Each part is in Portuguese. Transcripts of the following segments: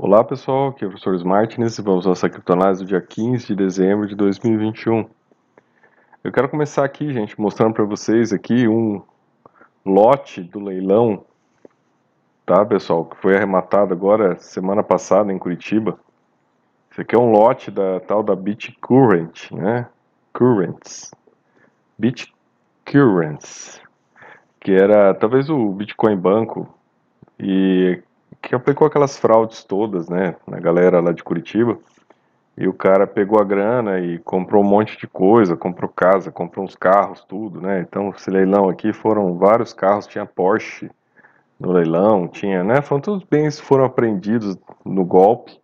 Olá pessoal, aqui é o professor Martins e vamos nossa criptonase do dia 15 de dezembro de 2021. Eu quero começar aqui, gente, mostrando para vocês aqui um lote do leilão, tá pessoal, que foi arrematado agora semana passada em Curitiba. Esse aqui é um lote da tal da BitCurrent, né? Currents. BitCurrents, que era talvez o Bitcoin Banco e que aplicou aquelas fraudes todas, né, na galera lá de Curitiba. E o cara pegou a grana e comprou um monte de coisa, comprou casa, comprou uns carros, tudo, né? Então, esse leilão aqui foram vários carros, tinha Porsche no leilão, tinha, né? Foram todos bens foram apreendidos no golpe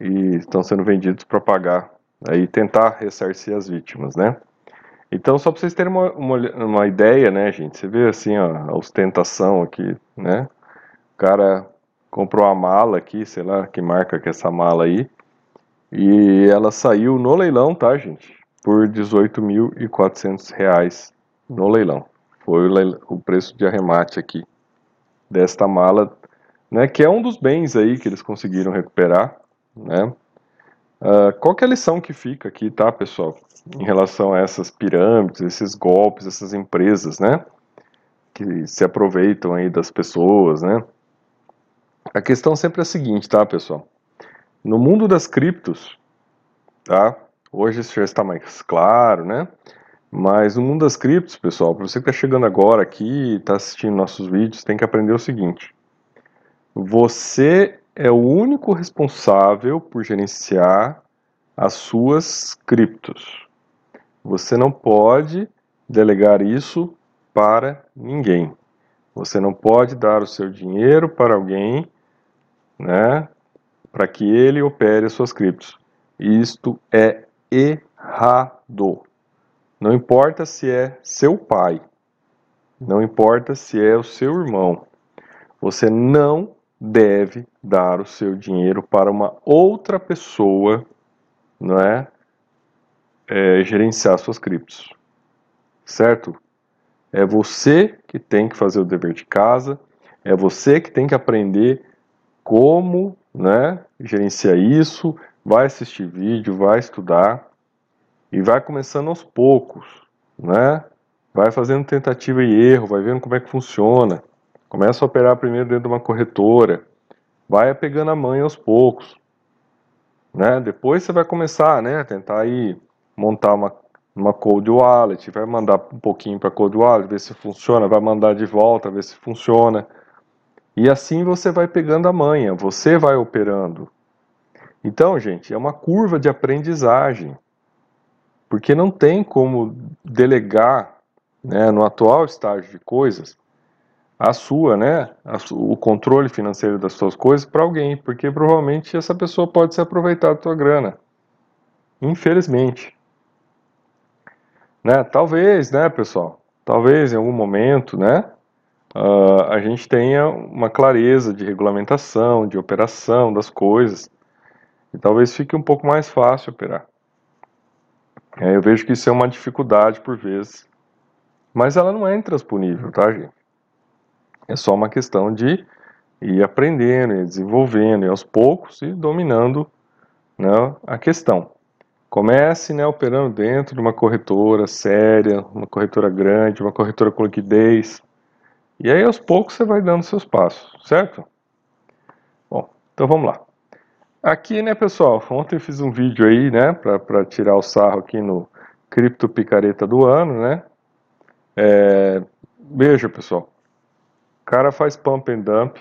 e estão sendo vendidos para pagar, aí tentar ressarcir as vítimas, né? Então, só para vocês terem uma, uma, uma, ideia, né, gente? Você vê assim, ó, a ostentação aqui, né? O cara comprou a mala aqui, sei lá que marca que é essa mala aí, e ela saiu no leilão, tá, gente? Por 18.400 reais no leilão. Foi o, leilão, o, preço de arremate aqui desta mala, né? Que é um dos bens aí que eles conseguiram recuperar, né? Uh, qual que é a lição que fica aqui, tá, pessoal? Em relação a essas pirâmides, esses golpes, essas empresas, né? Que se aproveitam aí das pessoas, né? A questão sempre é a seguinte, tá, pessoal? No mundo das criptos, tá? Hoje isso já está mais claro, né? Mas no mundo das criptos, pessoal, para você que está chegando agora aqui está assistindo nossos vídeos, tem que aprender o seguinte: você é o único responsável por gerenciar as suas criptos. Você não pode delegar isso para ninguém. Você não pode dar o seu dinheiro para alguém né, para que ele opere as suas criptos. Isto é errado. Não importa se é seu pai, não importa se é o seu irmão, você não deve dar o seu dinheiro para uma outra pessoa, não é, é gerenciar suas criptos, certo? É você que tem que fazer o dever de casa, é você que tem que aprender como né, gerenciar isso, vai assistir vídeo, vai estudar e vai começando aos poucos, né? Vai fazendo tentativa e erro, vai vendo como é que funciona. Começa a operar primeiro dentro de uma corretora, vai pegando a mãe aos poucos, né? Depois você vai começar, né, a tentar aí montar uma uma cold wallet, vai mandar um pouquinho para cold wallet, ver se funciona, vai mandar de volta, ver se funciona. E assim você vai pegando a manha, você vai operando. Então, gente, é uma curva de aprendizagem. Porque não tem como delegar, né, no atual estágio de coisas, a sua, né, a, o controle financeiro das suas coisas para alguém, porque provavelmente essa pessoa pode se aproveitar da tua grana. Infelizmente. Né, talvez, né, pessoal? Talvez em algum momento, né, uh, a gente tenha uma clareza de regulamentação, de operação das coisas, e talvez fique um pouco mais fácil operar. É, eu vejo que isso é uma dificuldade por vezes, mas ela não é intransponível, tá, gente? É só uma questão de ir aprendendo, ir desenvolvendo, e aos poucos e dominando né, a questão. Comece né, operando dentro de uma corretora séria, uma corretora grande, uma corretora com liquidez, e aí aos poucos você vai dando seus passos, certo? Bom, então vamos lá. Aqui, né, pessoal, ontem eu fiz um vídeo aí, né, para tirar o sarro aqui no Cripto Picareta do ano, né? É, veja, pessoal, o cara faz pump and dump,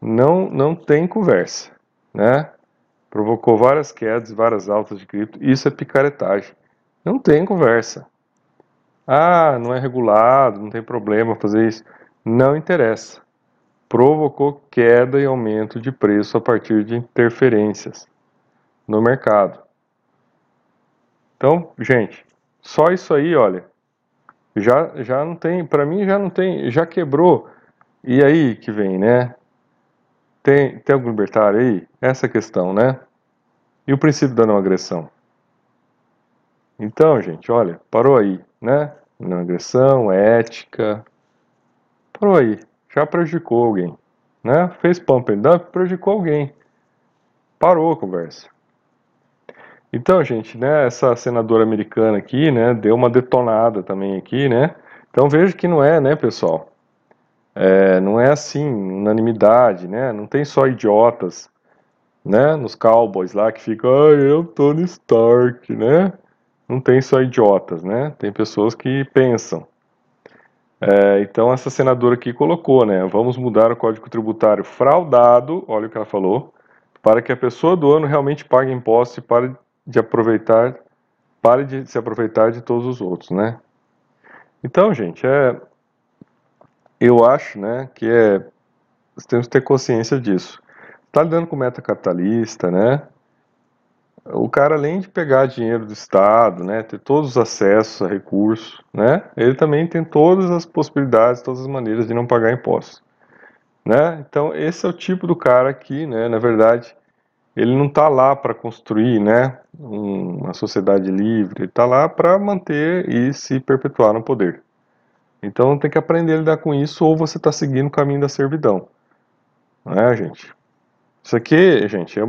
não, não tem conversa, né? Provocou várias quedas, várias altas de cripto, isso é picaretagem. Não tem conversa. Ah, não é regulado, não tem problema fazer isso. Não interessa. Provocou queda e aumento de preço a partir de interferências no mercado. Então, gente, só isso aí, olha, já, já não tem, para mim já não tem, já quebrou. E aí que vem, né? Tem, tem algum libertário aí? Essa questão, né? E o princípio da não agressão? Então, gente, olha, parou aí, né? não agressão, ética. Por aí, já prejudicou alguém. né? Fez pump and dump, prejudicou alguém. Parou a conversa. Então, gente, né, essa senadora americana aqui, né, deu uma detonada também aqui, né? Então veja que não é, né, pessoal? É, não é assim, unanimidade, né? Não tem só idiotas, né? Nos cowboys lá que ficam, ah, eu Tony Stark, né? Não tem só idiotas, né? Tem pessoas que pensam. É, então essa senadora aqui colocou, né? Vamos mudar o código tributário fraudado, olha o que ela falou, para que a pessoa do ano realmente pague imposto e pare de aproveitar, pare de se aproveitar de todos os outros, né? Então, gente, é, eu acho, né, que é, temos que ter consciência disso. Está lidando com meta capitalista, né? O cara, além de pegar dinheiro do Estado, né, ter todos os acessos a recursos, né, ele também tem todas as possibilidades, todas as maneiras de não pagar impostos. Né? Então, esse é o tipo do cara que, né, na verdade, ele não está lá para construir né, uma sociedade livre, ele está lá para manter e se perpetuar no poder. Então tem que aprender a lidar com isso ou você está seguindo o caminho da servidão. Não é, gente? Isso aqui, gente, é,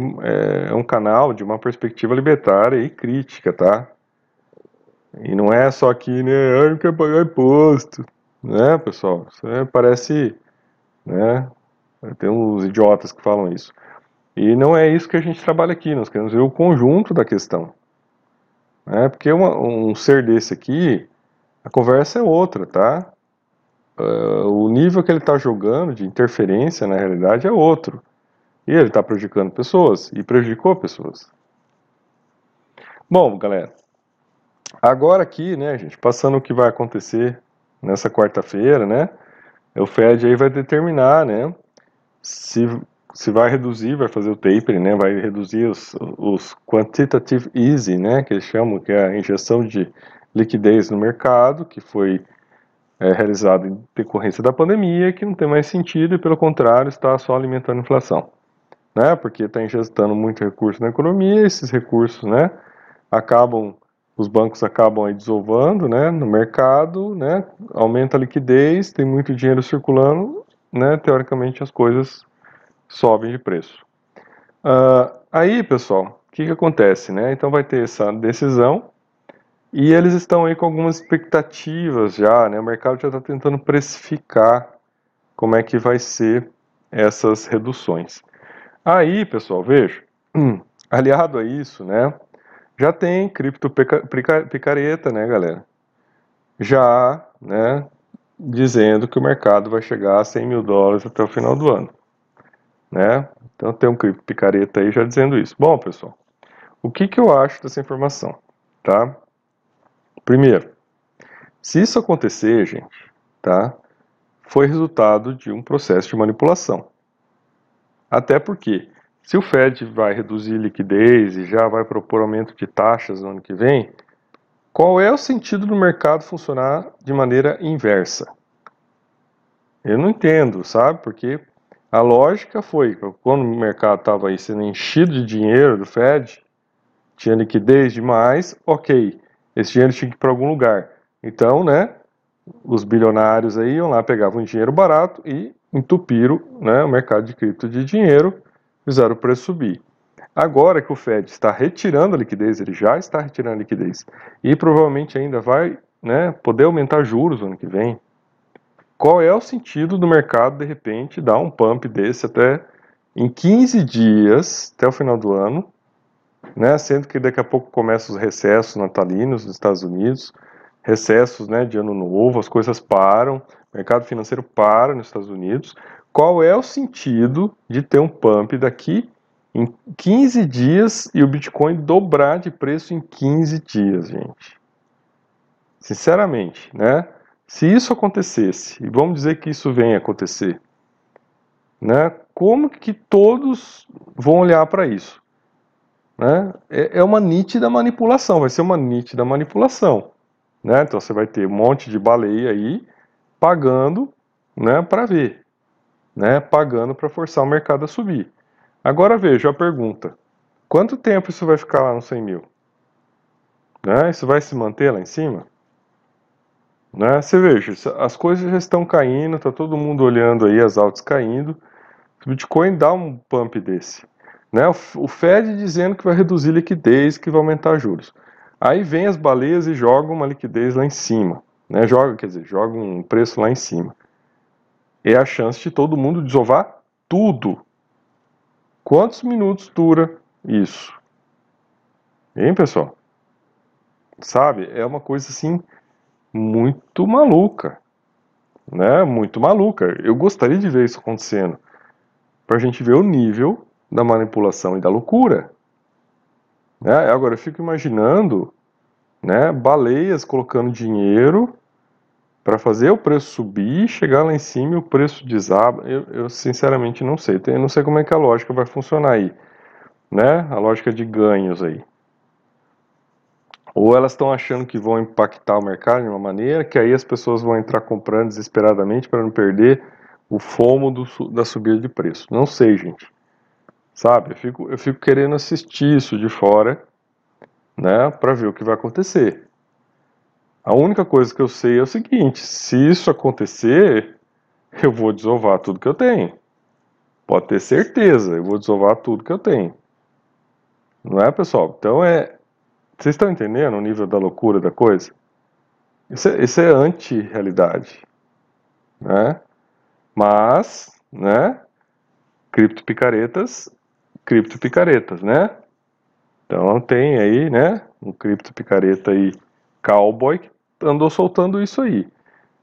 é, um canal de uma perspectiva libertária e crítica, tá? E não é só aqui, né? Eu não quero pagar imposto. Né, pessoal? Isso é, parece. Né? Tem uns idiotas que falam isso. E não é isso que a gente trabalha aqui, nós queremos ver o conjunto da questão. Né? Porque uma, um ser desse aqui, a conversa é outra, tá? Uh, o nível que ele está jogando de interferência na realidade é outro. E ele está prejudicando pessoas e prejudicou pessoas. Bom, galera, agora aqui, né, gente, passando o que vai acontecer nessa quarta-feira, né? O Fed aí vai determinar, né, se se vai reduzir, vai fazer o tapering, né, vai reduzir os, os quantitative easing, né, que eles chamam, que é a injeção de liquidez no mercado, que foi é, realizado em decorrência da pandemia, que não tem mais sentido e, pelo contrário, está só alimentando a inflação. Né, porque está injetando muito recurso na economia, esses recursos né, acabam, os bancos acabam aí desovando né, no mercado, né, aumenta a liquidez, tem muito dinheiro circulando, né, teoricamente as coisas sobem de preço. Uh, aí, pessoal, o que, que acontece? Né? Então vai ter essa decisão e eles estão aí com algumas expectativas já, né? O mercado já está tentando precificar como é que vai ser essas reduções. Aí, pessoal, veja, aliado a isso, né? Já tem cripto picareta, né, galera? Já, né? Dizendo que o mercado vai chegar a 100 mil dólares até o final do ano né? Então tem um picareta aí já dizendo isso. Bom, pessoal, o que, que eu acho dessa informação, tá? Primeiro, se isso acontecer, gente, tá? Foi resultado de um processo de manipulação. Até porque, se o Fed vai reduzir liquidez e já vai propor aumento de taxas no ano que vem, qual é o sentido do mercado funcionar de maneira inversa? Eu não entendo, sabe? Porque a lógica foi, quando o mercado estava aí sendo enchido de dinheiro do Fed, tinha liquidez demais, ok, esse dinheiro tinha que ir para algum lugar. Então, né, os bilionários aí iam lá, pegavam dinheiro barato e entupiram né, o mercado de cripto de dinheiro, fizeram o preço subir. Agora que o Fed está retirando a liquidez, ele já está retirando a liquidez, e provavelmente ainda vai né, poder aumentar juros no ano que vem, qual é o sentido do mercado, de repente, dar um pump desse até em 15 dias, até o final do ano, né, sendo que daqui a pouco começam os recessos natalinos nos Estados Unidos, recessos né, de ano novo, as coisas param, o mercado financeiro para nos Estados Unidos. Qual é o sentido de ter um pump daqui em 15 dias e o Bitcoin dobrar de preço em 15 dias, gente? Sinceramente, né? Se isso acontecesse, e vamos dizer que isso venha acontecer, né, como que todos vão olhar para isso? Né? É, é uma nítida manipulação, vai ser uma nítida manipulação. Né? Então você vai ter um monte de baleia aí pagando né, para ver, né, pagando para forçar o mercado a subir. Agora veja a pergunta: quanto tempo isso vai ficar lá no 100 mil? Né? Isso vai se manter lá em cima? Né? Você veja, as coisas já estão caindo, está todo mundo olhando aí as altas caindo, O Bitcoin dá um pump desse. Né? O Fed dizendo que vai reduzir liquidez, que vai aumentar juros. Aí vem as baleias e jogam uma liquidez lá em cima. Né? Joga, quer dizer, joga um preço lá em cima. É a chance de todo mundo desovar tudo. Quantos minutos dura isso? Hein, pessoal? Sabe? É uma coisa assim muito maluca. Né? Muito maluca. Eu gostaria de ver isso acontecendo. Para a gente ver o nível da manipulação e da loucura. Né? Agora, eu fico imaginando né, baleias colocando dinheiro para fazer o preço subir, chegar lá em cima e o preço desaba. Eu, eu sinceramente não sei. Eu não sei como é que a lógica vai funcionar aí. Né? A lógica de ganhos aí. Ou elas estão achando que vão impactar o mercado de uma maneira que aí as pessoas vão entrar comprando desesperadamente para não perder o fomo do, da subida de preço. Não sei, gente. Sabe? Eu fico, eu fico querendo assistir isso de fora, né, para ver o que vai acontecer. A única coisa que eu sei é o seguinte: se isso acontecer, eu vou desovar tudo que eu tenho. Pode ter certeza, eu vou desovar tudo que eu tenho. Não é, pessoal? Então é. Vocês estão entendendo o nível da loucura da coisa? Isso é, isso é anti-realidade. Né? Mas, né? Cripto picaretas, cripto picaretas, né? Então tem aí, né? Um cripto picareta aí, cowboy, que andou soltando isso aí.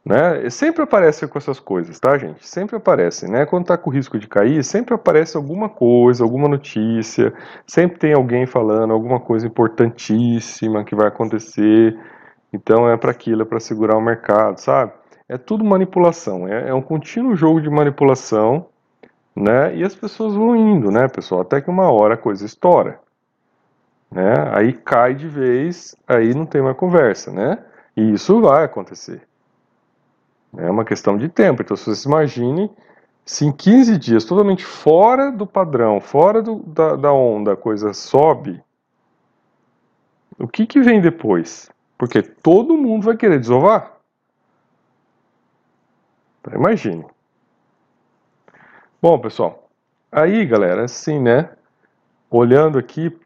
Né? Sempre aparece com essas coisas, tá, gente? Sempre aparece, né? Quando tá com risco de cair, sempre aparece alguma coisa, alguma notícia, sempre tem alguém falando alguma coisa importantíssima que vai acontecer. Então é para aquilo, é para segurar o mercado, sabe? É tudo manipulação, é, é um contínuo jogo de manipulação, né? E as pessoas vão indo, né, pessoal? Até que uma hora a coisa estoura, né? Aí cai de vez, aí não tem mais conversa, né? E isso vai acontecer. É uma questão de tempo. Então, se vocês imaginem, se em 15 dias, totalmente fora do padrão, fora do, da, da onda, a coisa sobe, o que, que vem depois? Porque todo mundo vai querer desovar. Então, imagine. Bom, pessoal, aí, galera, assim, né? Olhando aqui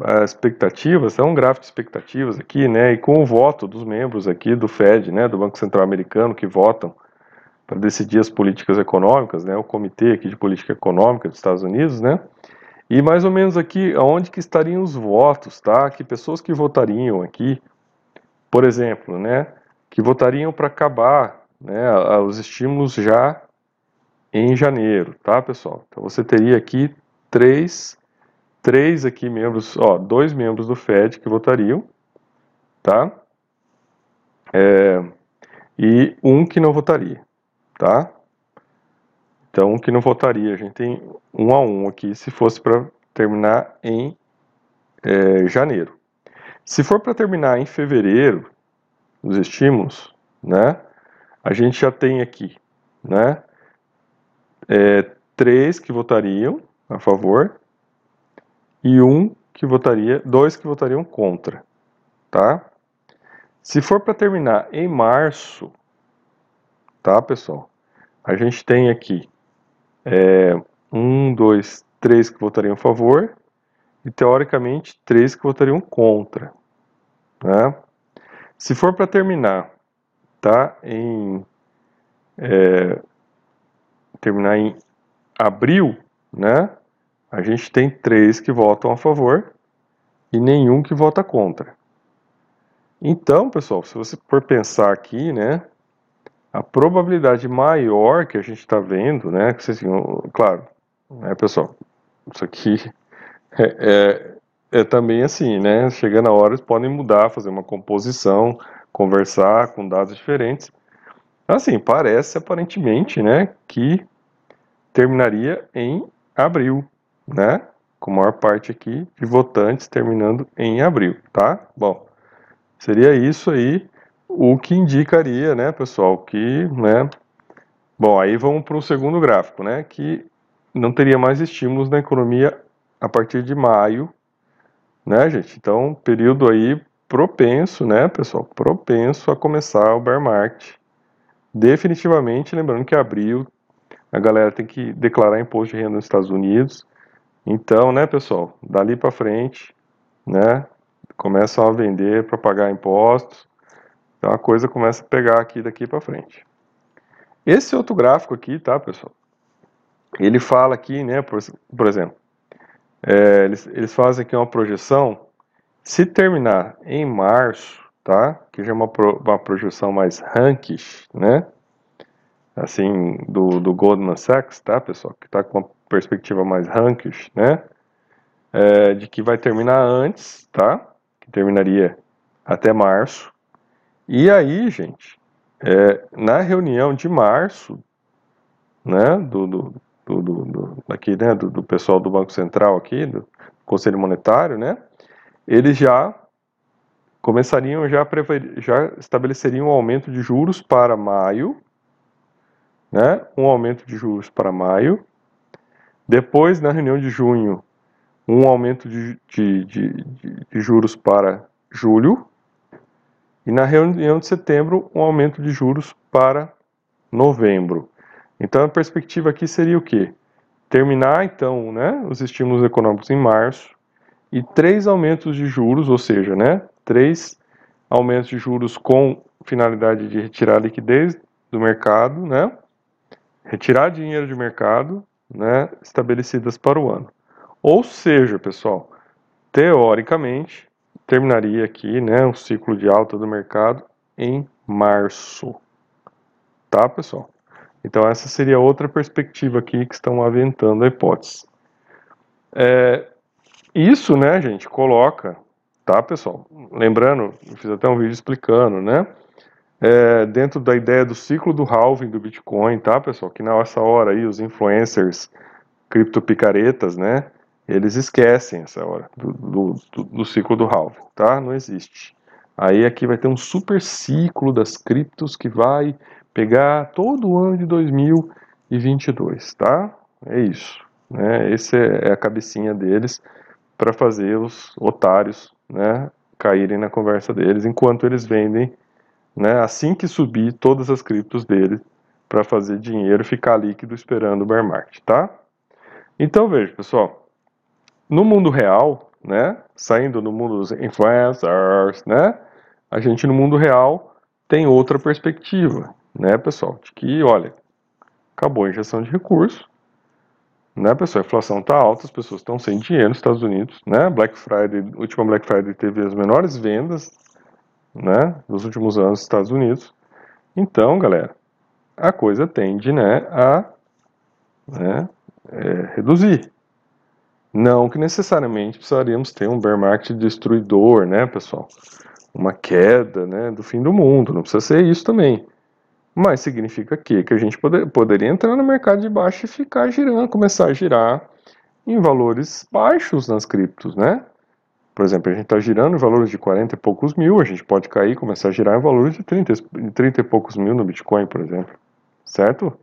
as expectativas, é um gráfico de expectativas aqui, né, e com o voto dos membros aqui do Fed, né, do Banco Central Americano, que votam para decidir as políticas econômicas, né, o Comitê aqui de Política Econômica dos Estados Unidos, né, e mais ou menos aqui aonde que estariam os votos, tá, que pessoas que votariam aqui, por exemplo, né, que votariam para acabar, né, os estímulos já em janeiro, tá, pessoal? Então você teria aqui três três aqui membros, ó, dois membros do FED que votariam, tá? É, e um que não votaria, tá? Então, um que não votaria, a gente tem um a um aqui, se fosse para terminar em é, janeiro. Se for para terminar em fevereiro, os estímulos, né? A gente já tem aqui, né? É, três que votariam a favor e um que votaria, dois que votariam contra, tá? Se for para terminar em março, tá, pessoal? A gente tem aqui é, um, dois, três que votariam a favor e teoricamente três que votariam contra, né? Se for para terminar, tá? Em é, terminar em abril, né? a gente tem três que votam a favor e nenhum que vota contra. Então, pessoal, se você for pensar aqui, né, a probabilidade maior que a gente está vendo, né, que vocês, claro, né, pessoal, isso aqui é, é, é, também assim, né, chegando a hora eles podem mudar, fazer uma composição, conversar com dados diferentes. Assim, parece aparentemente, né, que terminaria em abril, né? Com maior parte aqui de votantes terminando em abril, tá? Bom, seria isso aí o que indicaria, né, pessoal, que, né? Bom, aí vamos para o segundo gráfico, né? Que não teria mais estímulos na economia a partir de maio, né, gente? Então, período aí propenso, né, pessoal? Propenso a começar o bear market. Definitivamente, lembrando que abril a galera tem que declarar imposto de renda nos Estados Unidos. Então, né, pessoal, dali para frente, né, começam a vender para pagar impostos. Então a coisa começa a pegar aqui daqui para frente. Esse outro gráfico aqui, tá, pessoal? Ele fala aqui, né, por, por exemplo, é, eles, eles fazem aqui uma projeção. Se terminar em março, tá? Que já é uma, pro, uma projeção mais rankish, né? Assim, do, do Goldman Sachs, tá, pessoal? Que está com uma perspectiva mais rankish, né? É, de que vai terminar antes, tá? Que terminaria até março. E aí, gente, é, na reunião de março, né, do, do, do, do, aqui, né, do, do pessoal do Banco Central aqui, do Conselho Monetário, né, eles já começariam, já, já estabeleceriam um aumento de juros para maio, né, um aumento de juros para maio, depois, na reunião de junho, um aumento de, de, de, de juros para julho, e na reunião de setembro, um aumento de juros para novembro. Então a perspectiva aqui seria o quê? Terminar então né, os estímulos econômicos em março e três aumentos de juros, ou seja, né, três aumentos de juros com finalidade de retirar liquidez do mercado, né, retirar dinheiro de mercado, né, estabelecidas para o ano. Ou seja, pessoal, teoricamente, terminaria aqui, né, um ciclo de alta do mercado em março. Tá, pessoal? Então essa seria outra perspectiva aqui que estão aventando a hipótese. É, isso, né, gente, coloca, tá, pessoal? Lembrando, fiz até um vídeo explicando, né? É, dentro da ideia do ciclo do halving do Bitcoin, tá, pessoal? Que nessa hora aí os influencers criptopicaretas, né? Eles esquecem essa hora do, do, do, do ciclo do halving, tá? Não existe. Aí aqui vai ter um super ciclo das criptos que vai pegar todo o ano de 2022, tá? É isso. Né? Esse é, é a cabecinha deles para fazer os otários né, caírem na conversa deles, enquanto eles vendem, né, assim que subir todas as criptos deles, para fazer dinheiro ficar líquido esperando o bear market, tá? Então veja, pessoal, no mundo real, né, saindo no mundo dos influencers, né, a gente no mundo real tem outra perspectiva, né, pessoal, de que, olha, acabou a injeção de recursos, né, pessoal, a inflação está alta, as pessoas estão sem dinheiro nos Estados Unidos, né, Black Friday, última Black Friday teve as menores vendas, né, dos últimos anos nos Estados Unidos, então, galera, a coisa tende, né, a né, é, reduzir, não que necessariamente precisaríamos ter um bear market destruidor, né, pessoal? Uma queda, né, do fim do mundo. Não precisa ser isso também. Mas significa que, que a gente poder, poderia entrar no mercado de baixo e ficar girando, começar a girar em valores baixos nas criptos, né? Por exemplo, a gente está girando em valores de 40 e poucos mil, a gente pode cair e começar a girar em valores de 30, 30 e poucos mil no Bitcoin, por exemplo. Certo?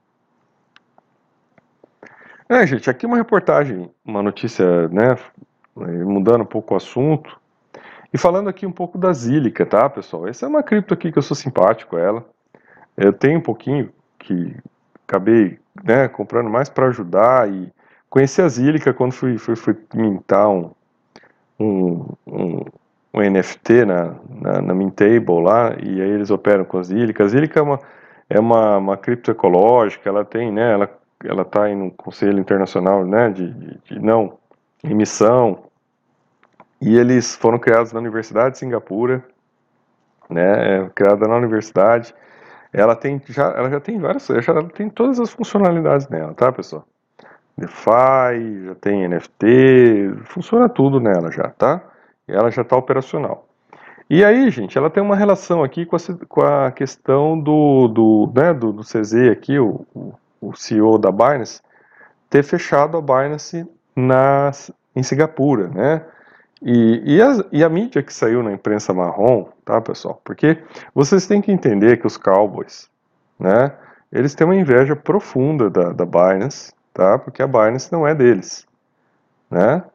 É, gente, aqui uma reportagem, uma notícia, né, mudando um pouco o assunto, e falando aqui um pouco da Zílica, tá, pessoal? Essa é uma cripto aqui que eu sou simpático a ela. Eu tenho um pouquinho que acabei, né, comprando mais para ajudar e conheci a Zílica quando fui, fui, fui mintar um, um, um, um NFT na, na, na Mintable lá, e aí eles operam com a Zílica. A Zílica é uma, é uma, uma cripto ecológica, ela tem, né, ela ela está em um conselho internacional né, de, de, de, não emissão, e eles foram criados na Universidade de Singapura, né, é, criada na universidade, ela tem já, ela já tem várias, já tem todas as funcionalidades nela, tá, pessoal? DeFi, já tem NFT, funciona tudo nela já, tá? Ela já está operacional. E aí, gente, ela tem uma relação aqui com a, com a questão do, do, né, do, do CZ aqui, o, o CEO da Binance, ter fechado a Binance na, em Singapura, né? E, e, a, e, a, mídia que saiu na imprensa marrom, tá, pessoal? Porque vocês têm que entender que os Cowboys, né? Eles têm uma inveja profunda da, da Binance, tá? Porque a Binance não é deles, né?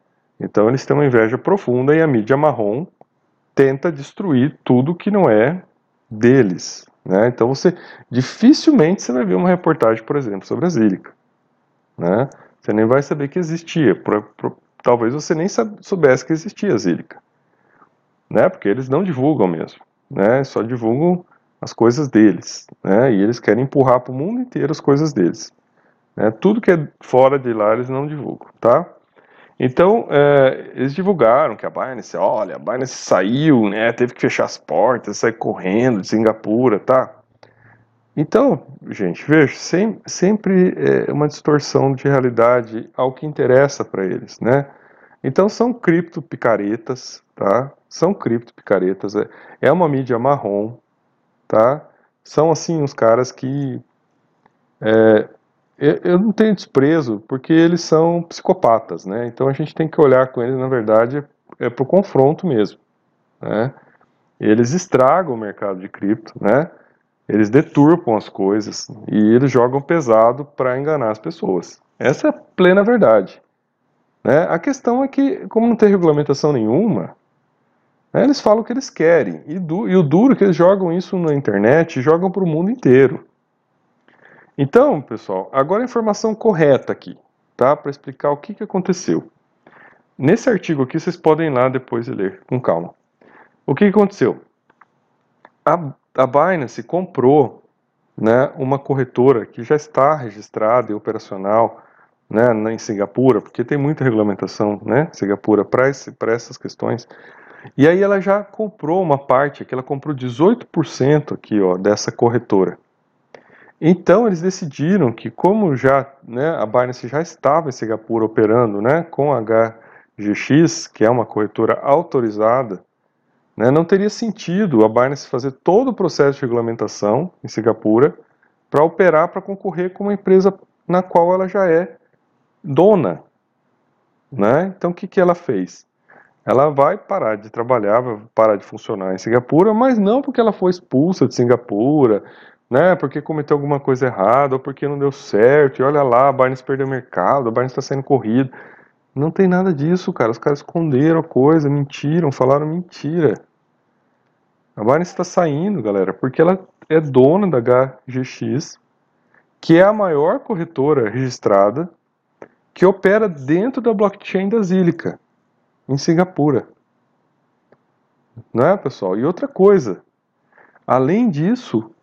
Então eles têm uma inveja profunda e a mídia marrom tenta destruir tudo que não é deles, né? Então você dificilmente você vai ver uma reportagem, por exemplo, sobre a Zílica. né? Você nem vai saber que existia. Por, por, talvez você nem soubesse que existia a Zílica, né? Porque eles não divulgam mesmo, né? Só divulgam as coisas deles, né? E eles querem empurrar para o mundo inteiro as coisas deles. Né? Tudo que é fora de lá eles não divulgam, tá? Então, é, eles divulgaram que a Binance, olha, a Binance saiu, né, teve que fechar as portas, sair correndo de Singapura, tá? Então, gente, veja, sem, sempre é uma distorção de realidade ao que interessa para eles, né? Então, são cripto picaretas, tá? São cripto picaretas, é, é uma mídia marrom, tá? São, assim, os caras que é, eu não tenho desprezo, porque eles são psicopatas, né? Então a gente tem que olhar com eles, na verdade, é para o confronto mesmo, né? Eles estragam o mercado de cripto, né? Eles deturpam as coisas e eles jogam pesado para enganar as pessoas. Essa é a plena verdade. Né? A questão é que, como não tem regulamentação nenhuma, né, eles falam o que eles querem. E, du e o duro é que eles jogam isso na internet jogam para o mundo inteiro. Então, pessoal, agora a informação correta aqui, tá? Para explicar o que, que aconteceu. Nesse artigo aqui, vocês podem ir lá depois e ler com calma. O que, que aconteceu? A, a Binance comprou né, uma corretora que já está registrada e operacional né, em Singapura, porque tem muita regulamentação né, Singapura para essas questões. E aí ela já comprou uma parte, que ela comprou 18% aqui ó, dessa corretora. Então eles decidiram que como já né, a Binance já estava em Singapura operando né, com HGX, que é uma corretora autorizada, né, não teria sentido a Binance fazer todo o processo de regulamentação em Singapura para operar para concorrer com uma empresa na qual ela já é dona. Né? Então o que, que ela fez? Ela vai parar de trabalhar, vai parar de funcionar em Singapura, mas não porque ela foi expulsa de Singapura, né? Porque cometeu alguma coisa errada, ou porque não deu certo, e olha lá, a Binance perdeu o mercado, a Binance está sendo corrida. Não tem nada disso, cara. Os caras esconderam a coisa, mentiram, falaram mentira. A Binance está saindo, galera, porque ela é dona da HGX, que é a maior corretora registrada que opera dentro da blockchain da Zilica, em Singapura. Não é, pessoal? E outra coisa, além disso,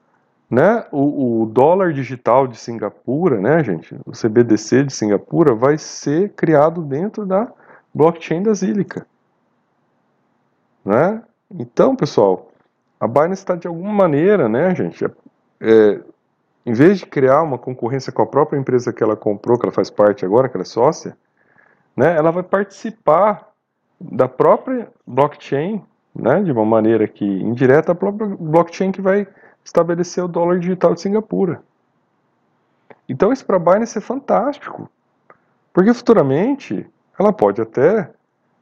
né, o, o, dólar digital de Singapura, né, gente, o CBDC de Singapura vai ser criado dentro da blockchain da Zilica. Né? Então, pessoal, a Binance está de alguma maneira, né, gente, é, em vez de criar uma concorrência com a própria empresa que ela comprou, que ela faz parte agora, que ela é sócia, né, ela vai participar da própria blockchain, né, de uma maneira que indireta, a própria blockchain que vai estabelecer o dólar digital de Singapura. Então isso para a Binance é fantástico, porque futuramente ela pode até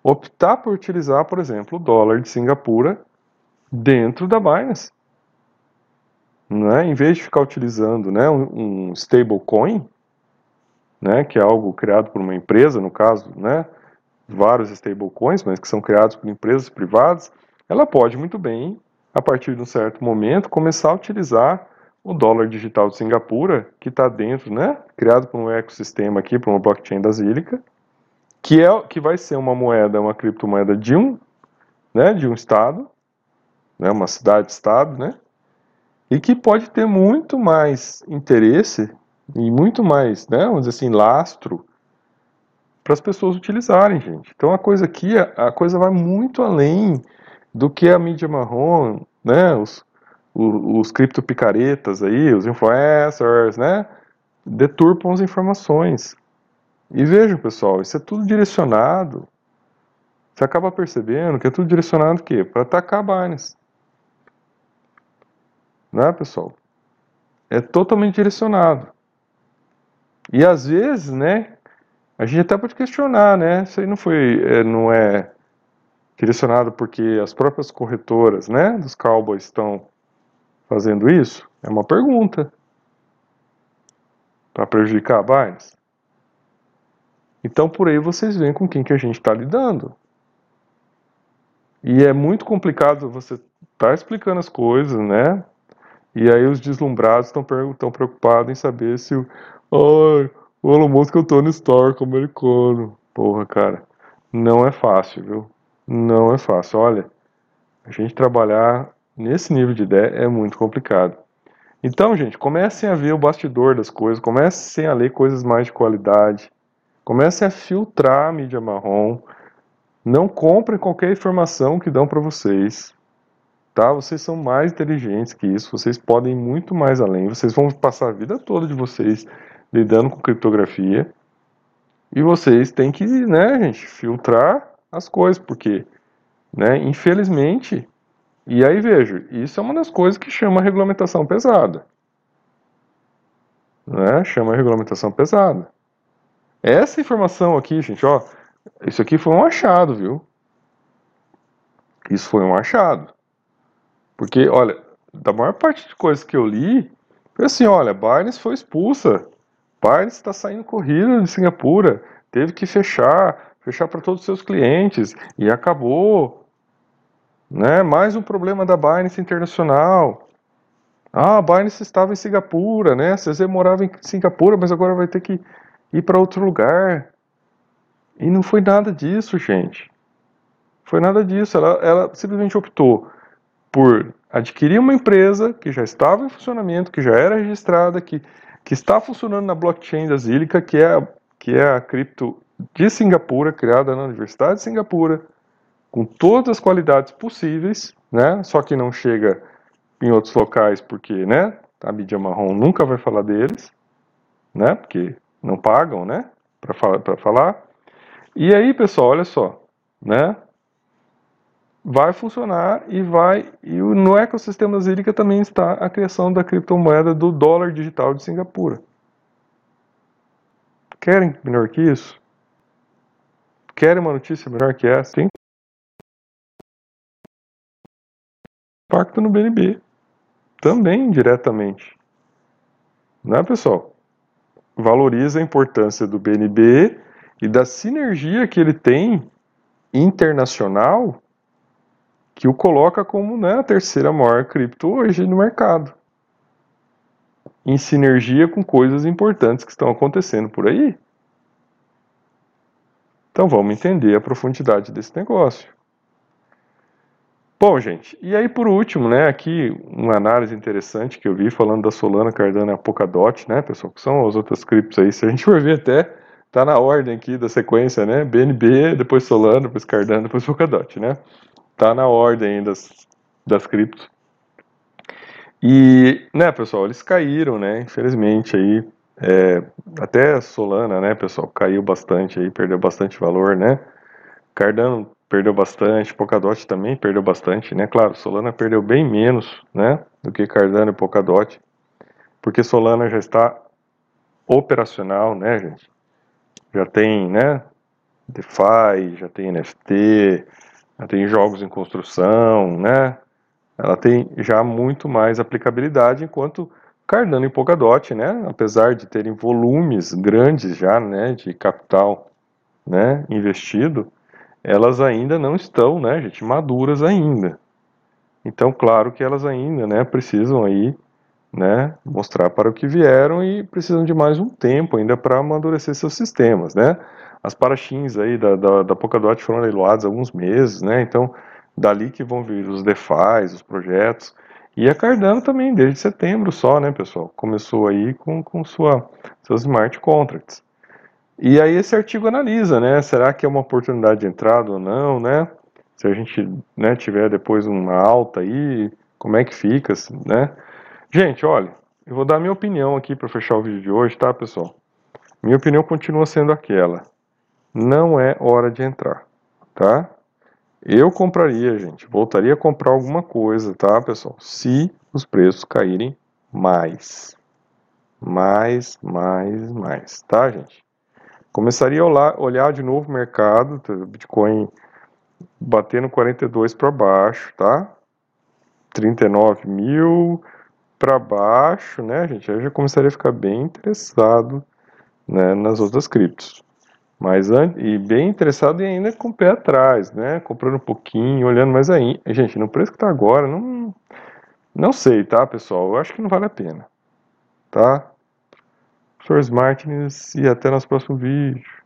optar por utilizar, por exemplo, o dólar de Singapura dentro da Binance. Né? Em vez de ficar utilizando né, um, stablecoin, né, que é algo criado por uma empresa, no caso, né, vários stablecoins, mas que são criados por empresas privadas, ela pode muito bem a partir de um certo momento, começar a utilizar o dólar digital de Singapura, que está dentro, né, criado por um ecossistema aqui, por uma blockchain da Zilica, que é que vai ser uma moeda, uma criptomoeda de um, né, de um estado, né, uma cidade-estado, né, e que pode ter muito mais interesse e muito mais, né, vamos dizer assim, lastro para as pessoas utilizarem, gente. Então a coisa aqui, a coisa vai muito além do que a mídia marrom, né, os, os, os criptopicaretas aí, os influencers, né, deturpam as informações. E vejam, pessoal, isso é tudo direcionado. Você acaba percebendo que é tudo direcionado? Para atacar a Binance. Não é, pessoal? É totalmente direcionado. E às vezes, né, a gente até pode questionar, né, isso aí não foi, é, não é direcionado porque as próprias corretoras, né, dos Cowboys estão fazendo isso? É uma pergunta. Para prejudicar a Binance? Então por aí vocês veem com quem que a gente está lidando. E é muito complicado você estar tá explicando as coisas, né? E aí os deslumbrados estão preocupados em saber se o, oh, O Elon Musk é o Tony Stark americano. Porra, cara. Não é fácil, viu? Não é fácil. Olha, a gente trabalhar nesse nível de ideia é muito complicado. Então, gente, comecem a ver o bastidor das coisas, comecem a ler coisas mais de qualidade, comecem a filtrar a mídia marrom. Não comprem qualquer informação que dão para vocês. Tá? Vocês são mais inteligentes que isso, vocês podem ir muito mais além. Vocês vão passar a vida toda de vocês lidando com criptografia. E vocês têm que, né, gente, filtrar as coisas, porque, né, infelizmente, e aí vejo, isso é uma das coisas que chama regulamentação pesada. Né? Chama regulamentação pesada. Essa informação aqui, gente, ó, isso aqui foi um achado, viu? Isso foi um achado. Porque, olha, da maior parte de coisas que eu li, foi assim, olha, Binance foi expulsa Binance está saindo corrida de Singapura, teve que fechar, fechar para todos os seus clientes e acabou. Né? Mais um problema da Binance Internacional. Ah, a Binance estava em Singapura, né? CZ morava em Singapura, mas agora vai ter que ir para outro lugar. E não foi nada disso, gente. Foi nada disso. Ela, ela simplesmente optou por adquirir uma empresa que já estava em funcionamento, que já era registrada, que que está funcionando na blockchain da Zilica, que é, que é a cripto de Singapura, criada na Universidade de Singapura, com todas as qualidades possíveis, né? Só que não chega em outros locais porque, né? A mídia marrom nunca vai falar deles, né? Porque não pagam, né? Para falar, falar. E aí, pessoal, olha só, né? vai funcionar e vai e no ecossistema Zírica também está a criação da criptomoeda do dólar digital de Singapura. Querem melhor que isso? Querem uma notícia melhor que essa? Tem impacto no BNB também diretamente. Né, pessoal? Valoriza a importância do BNB e da sinergia que ele tem internacional que o coloca como né, a terceira maior cripto hoje no mercado. Em sinergia com coisas importantes que estão acontecendo por aí. Então vamos entender a profundidade desse negócio. Bom, gente, e aí por último, né, aqui uma análise interessante que eu vi falando da Solana, Cardano e a Polkadot, né, pessoal, que são as outras criptos aí, se a gente for ver até, tá na ordem aqui da sequência, né, BNB, depois Solana, depois Cardano, depois Polkadot, né tá na ordem das, das criptos. E, né, pessoal, eles caíram, né, infelizmente aí, é, até Solana, né, pessoal, caiu bastante aí, perdeu bastante valor, né, Cardano perdeu bastante, Polkadot também perdeu bastante, né, claro, Solana perdeu bem menos, né, do que Cardano e Polkadot, porque Solana já está operacional, né, gente, já tem, né, DeFi, já tem NFT, ela tem jogos em construção, né? Ela tem já muito mais aplicabilidade, enquanto Cardano e Polkadot, né? Apesar de terem volumes grandes já, né, de capital, né, investido, elas ainda não estão, né, gente, maduras ainda. Então, claro que elas ainda, né, precisam aí, né, mostrar para o que vieram e precisam de mais um tempo ainda para amadurecer seus sistemas, né? As paraxins aí da, da, da Polkadot foram leiloadas há alguns meses, né? Então, dali que vão vir os DeFi, os projetos. E a Cardano também, desde setembro só, né, pessoal? Começou aí com, com sua, seus smart contracts. E aí esse artigo analisa, né? Será que é uma oportunidade de entrada ou não, né? Se a gente né, tiver depois uma alta aí, como é que fica, né? Gente, olha, eu vou dar minha opinião aqui para fechar o vídeo de hoje, tá, pessoal? Minha opinião continua sendo aquela não é hora de entrar, tá? Eu compraria, gente, voltaria a comprar alguma coisa, tá, pessoal? Se os preços caírem mais. Mais, mais, mais, tá, gente? Começaria a olhar de novo o mercado, tá? Bitcoin batendo 42 para baixo, tá? 39 mil para baixo, né, gente? Aí eu já começaria a ficar bem interessado né, nas outras criptos. Mas e bem interessado e ainda com o pé atrás, né? Comprando um pouquinho, olhando mais aí. Gente, no preço que tá agora, não, não sei, tá, pessoal? Eu acho que não vale a pena, tá? Professor Martins e até nosso próximo vídeo.